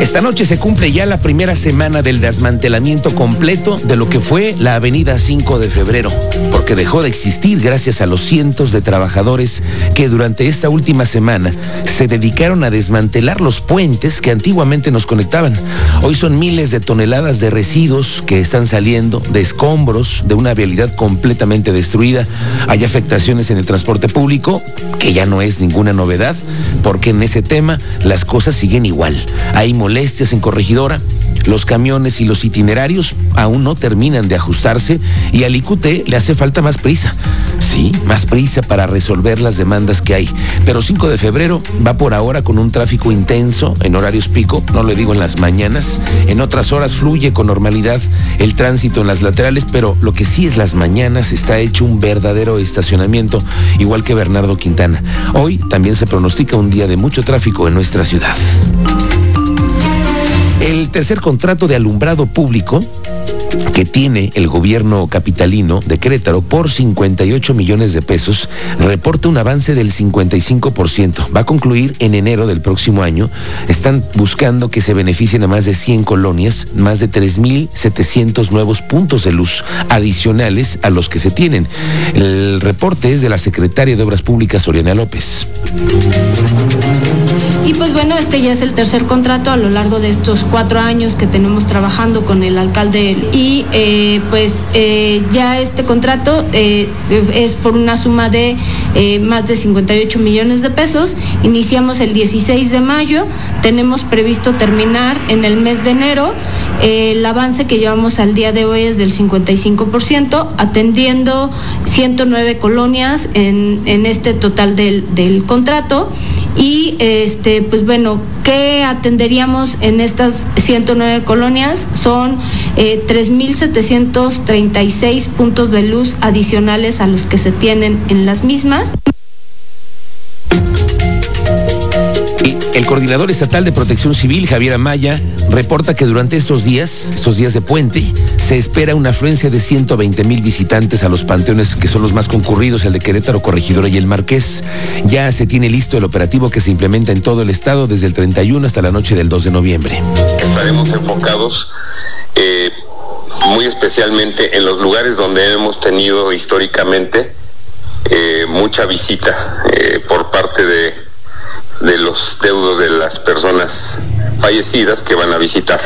Esta noche se cumple ya la primera semana del desmantelamiento completo de lo que fue la Avenida 5 de Febrero, porque dejó de existir gracias a los cientos de trabajadores que durante esta última semana se dedicaron a desmantelar los puentes que antiguamente nos conectaban. Hoy son miles de toneladas de residuos que están saliendo, de escombros, de una vialidad completamente destruida. Hay afectaciones en el transporte público, que ya no es ninguna novedad, porque en ese tema las cosas siguen igual. Hay en corregidora. Los camiones y los itinerarios aún no terminan de ajustarse y al IQT le hace falta más prisa. Sí, más prisa para resolver las demandas que hay. Pero 5 de febrero va por ahora con un tráfico intenso en horarios pico, no le digo en las mañanas. En otras horas fluye con normalidad el tránsito en las laterales, pero lo que sí es las mañanas está hecho un verdadero estacionamiento, igual que Bernardo Quintana. Hoy también se pronostica un día de mucho tráfico en nuestra ciudad. El tercer contrato de alumbrado público que tiene el gobierno capitalino de Querétaro por 58 millones de pesos reporta un avance del 55%. Va a concluir en enero del próximo año. Están buscando que se beneficien a más de 100 colonias, más de 3.700 nuevos puntos de luz adicionales a los que se tienen. El reporte es de la secretaria de Obras Públicas, Oriana López. Y pues bueno, este ya es el tercer contrato a lo largo de estos cuatro años que tenemos trabajando con el alcalde y eh, pues eh, ya este contrato eh, es por una suma de más de 58 millones de pesos. Iniciamos el 16 de mayo, tenemos previsto terminar en el mes de enero. el avance que llevamos al día de hoy es del 55%, atendiendo 109 colonias en, en este total del, del contrato. Y este, pues bueno, ¿qué atenderíamos en estas 109 colonias? Son eh, 3.736 puntos de luz adicionales a los que se tienen en las mismas. El coordinador estatal de protección civil, Javier Amaya, reporta que durante estos días, estos días de puente, se espera una afluencia de 120 mil visitantes a los panteones que son los más concurridos, el de Querétaro, Corregidora y el Marqués. Ya se tiene listo el operativo que se implementa en todo el estado desde el 31 hasta la noche del 2 de noviembre. Estaremos enfocados eh, muy especialmente en los lugares donde hemos tenido históricamente eh, mucha visita eh, por parte de de los deudos de las personas fallecidas que van a visitar.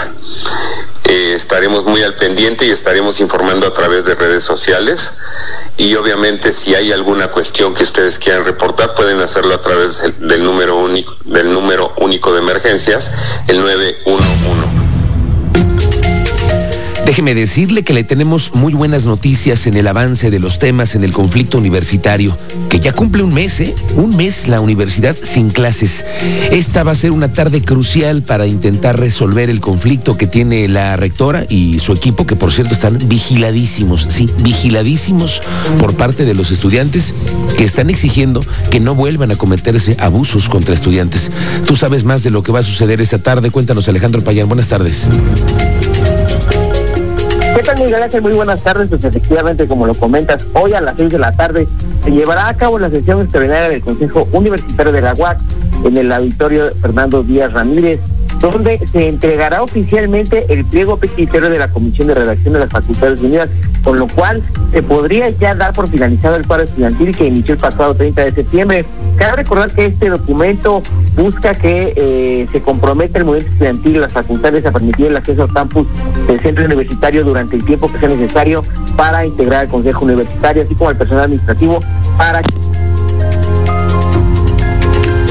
Eh, estaremos muy al pendiente y estaremos informando a través de redes sociales y obviamente si hay alguna cuestión que ustedes quieran reportar pueden hacerlo a través del, número único del número único de emergencias el 911. Déjeme decirle que le tenemos muy buenas noticias en el avance de los temas en el conflicto universitario, que ya cumple un mes, ¿eh? Un mes la universidad sin clases. Esta va a ser una tarde crucial para intentar resolver el conflicto que tiene la rectora y su equipo, que por cierto están vigiladísimos, sí, vigiladísimos por parte de los estudiantes que están exigiendo que no vuelvan a cometerse abusos contra estudiantes. Tú sabes más de lo que va a suceder esta tarde. Cuéntanos, Alejandro Payán. Buenas tardes. ¿Qué tal, Miguel Ángel? Muy buenas tardes. Pues efectivamente, como lo comentas, hoy a las seis de la tarde se llevará a cabo la sesión extraordinaria del Consejo Universitario de la UAC en el auditorio Fernando Díaz Ramírez, donde se entregará oficialmente el pliego petitorio de la Comisión de Redacción de las Facultades Unidas, con lo cual se podría ya dar por finalizado el paro estudiantil que inició el pasado 30 de septiembre. Cabe recordar que este documento busca que eh, se comprometa el movimiento estudiantil y las facultades a permitir el acceso al campus del centro universitario durante el tiempo que sea necesario para integrar al Consejo Universitario, así como al personal administrativo, para,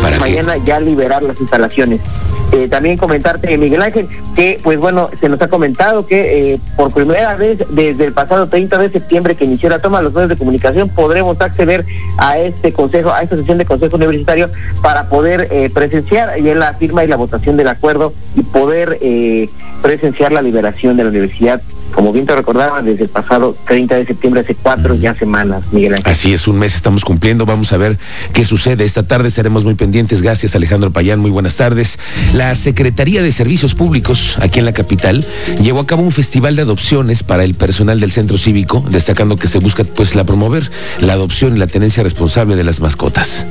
¿Para qué? mañana ya liberar las instalaciones. Eh, también comentarte, Miguel Ángel, que pues bueno, se nos ha comentado que eh, por primera vez desde el pasado 30 de septiembre que inició la toma de los medios de comunicación podremos acceder a este consejo, a esta sesión de consejo universitario para poder eh, presenciar ya la firma y la votación del acuerdo y poder presenciar la liberación de la universidad como bien te recordaba, desde el pasado 30 de septiembre, hace cuatro ya semanas, Miguel Ángel. Así es, un mes estamos cumpliendo, vamos a ver qué sucede. Esta tarde estaremos muy pendientes. Gracias, Alejandro Payán, muy buenas tardes. La Secretaría de Servicios Públicos, aquí en la capital, llevó a cabo un festival de adopciones para el personal del centro cívico, destacando que se busca pues la promover la adopción y la tenencia responsable de las mascotas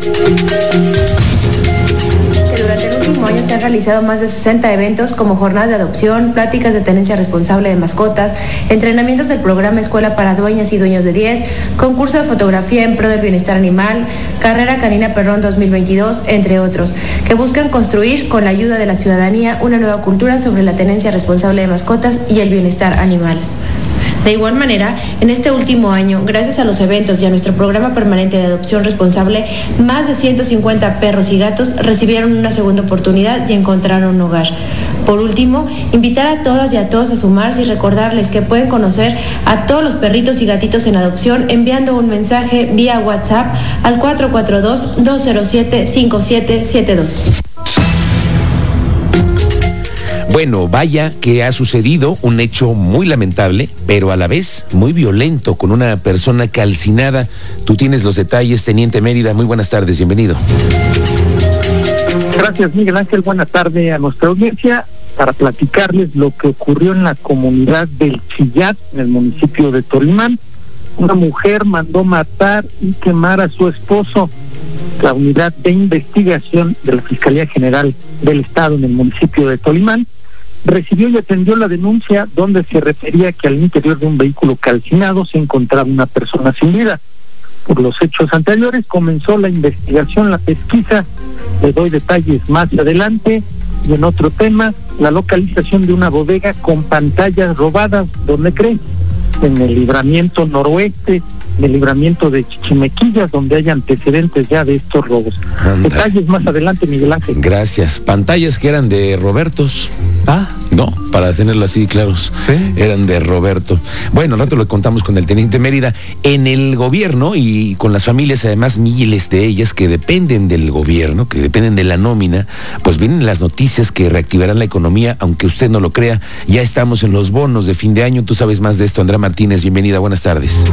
año se han realizado más de 60 eventos como jornadas de adopción, pláticas de tenencia responsable de mascotas, entrenamientos del programa Escuela para Dueñas y Dueños de 10, concurso de fotografía en pro del bienestar animal, carrera canina perrón 2022, entre otros, que buscan construir con la ayuda de la ciudadanía una nueva cultura sobre la tenencia responsable de mascotas y el bienestar animal. De igual manera, en este último año, gracias a los eventos y a nuestro programa permanente de adopción responsable, más de 150 perros y gatos recibieron una segunda oportunidad y encontraron un hogar. Por último, invitar a todas y a todos a sumarse y recordarles que pueden conocer a todos los perritos y gatitos en adopción enviando un mensaje vía WhatsApp al 442-207-5772. Bueno, vaya que ha sucedido un hecho muy lamentable, pero a la vez muy violento con una persona calcinada. Tú tienes los detalles, Teniente Mérida. Muy buenas tardes, bienvenido. Gracias, Miguel Ángel. Buenas tardes a nuestra audiencia para platicarles lo que ocurrió en la comunidad del Chillat, en el municipio de Tolimán. Una mujer mandó matar y quemar a su esposo. La unidad de investigación de la Fiscalía General del Estado en el municipio de Tolimán recibió y atendió la denuncia donde se refería que al interior de un vehículo calcinado se encontraba una persona sin vida. Por los hechos anteriores comenzó la investigación, la pesquisa. Le doy detalles más adelante. Y en otro tema, la localización de una bodega con pantallas robadas, ¿dónde creen? En el libramiento noroeste el libramiento de Chichimequillas, donde hay antecedentes ya de estos robos. Detalles más adelante, Miguel Ángel. Gracias. Pantallas que eran de Robertos. Ah. No, para tenerlo así claros. Sí. Eran de Roberto. Bueno, al rato lo contamos con el teniente Mérida. En el gobierno y con las familias, además, miles de ellas que dependen del gobierno, que dependen de la nómina, pues vienen las noticias que reactivarán la economía, aunque usted no lo crea. Ya estamos en los bonos de fin de año. Tú sabes más de esto, Andrea Martínez. Bienvenida, buenas tardes.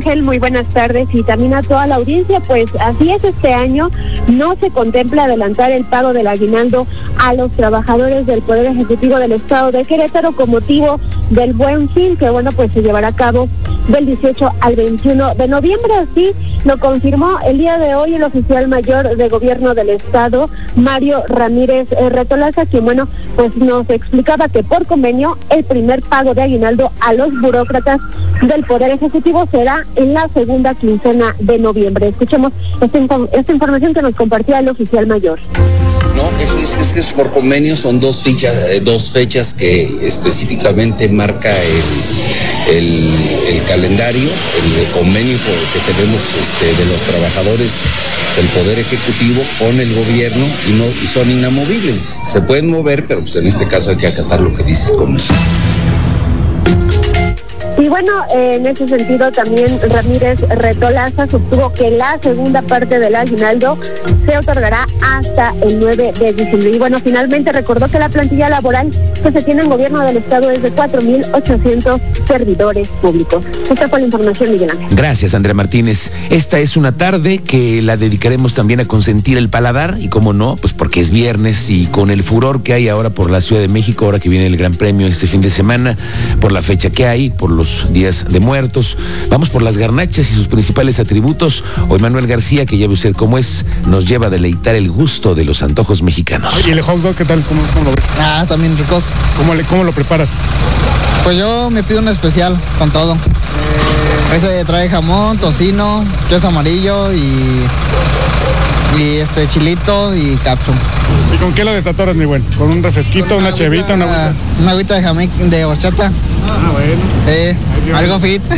Ángel? Muy buenas tardes y también a toda la audiencia. Pues así es, este año no se contempla adelantar el pago del aguinaldo a los trabajadores del Poder Ejecutivo del Estado de Querétaro con motivo del Buen Fin, que bueno, pues se llevará a cabo del 18 al 21 de noviembre. Así lo confirmó el día de hoy el oficial mayor de gobierno del Estado, Mario Ramírez eh, Retolaza, quien bueno, pues nos explicaba que por convenio el primer pago de aguinaldo a los burócratas del Poder Ejecutivo será en la segunda quincena de noviembre. Escuchemos esta, información que nos compartía el oficial mayor. No, es, es, que es por convenio, son dos, fichas, eh, dos fechas que específicamente marca el, calendario, el convenio que tenemos este, de los trabajadores del Poder Ejecutivo con el gobierno y, no, y son inamovibles. Se pueden mover, pero pues en este caso hay que acatar lo que dice el comercio. Bueno, en ese sentido también Ramírez Retolaza sostuvo que la segunda parte del aguinaldo se otorgará hasta el 9 de diciembre. Y bueno, finalmente recordó que la plantilla laboral que se tiene en gobierno del Estado es de 4.800 servidores públicos. Esta fue la información, Miguel Ángel. Gracias, Andrea Martínez. Esta es una tarde que la dedicaremos también a consentir el paladar y como no, pues porque es viernes y con el furor que hay ahora por la Ciudad de México, ahora que viene el Gran Premio este fin de semana, por la fecha que hay, por los días de muertos. Vamos por las garnachas y sus principales atributos. Hoy Manuel García, que ya ve usted cómo es, nos lleva a deleitar el gusto de los antojos mexicanos. ¿Y el hot dog qué tal? ¿Cómo, lo ves? Ah, también ricos. ¿Cómo, le, ¿Cómo lo preparas? Pues yo me pido un especial con todo. Eh, Ese trae jamón, tocino, queso amarillo y y este chilito y capsu. ¿Y con qué lo desatoras, mi buen? ¿Con un refresquito, una, chevita, una agüita? Una agüita de jamón de horchata. Ah, bueno. algo fit.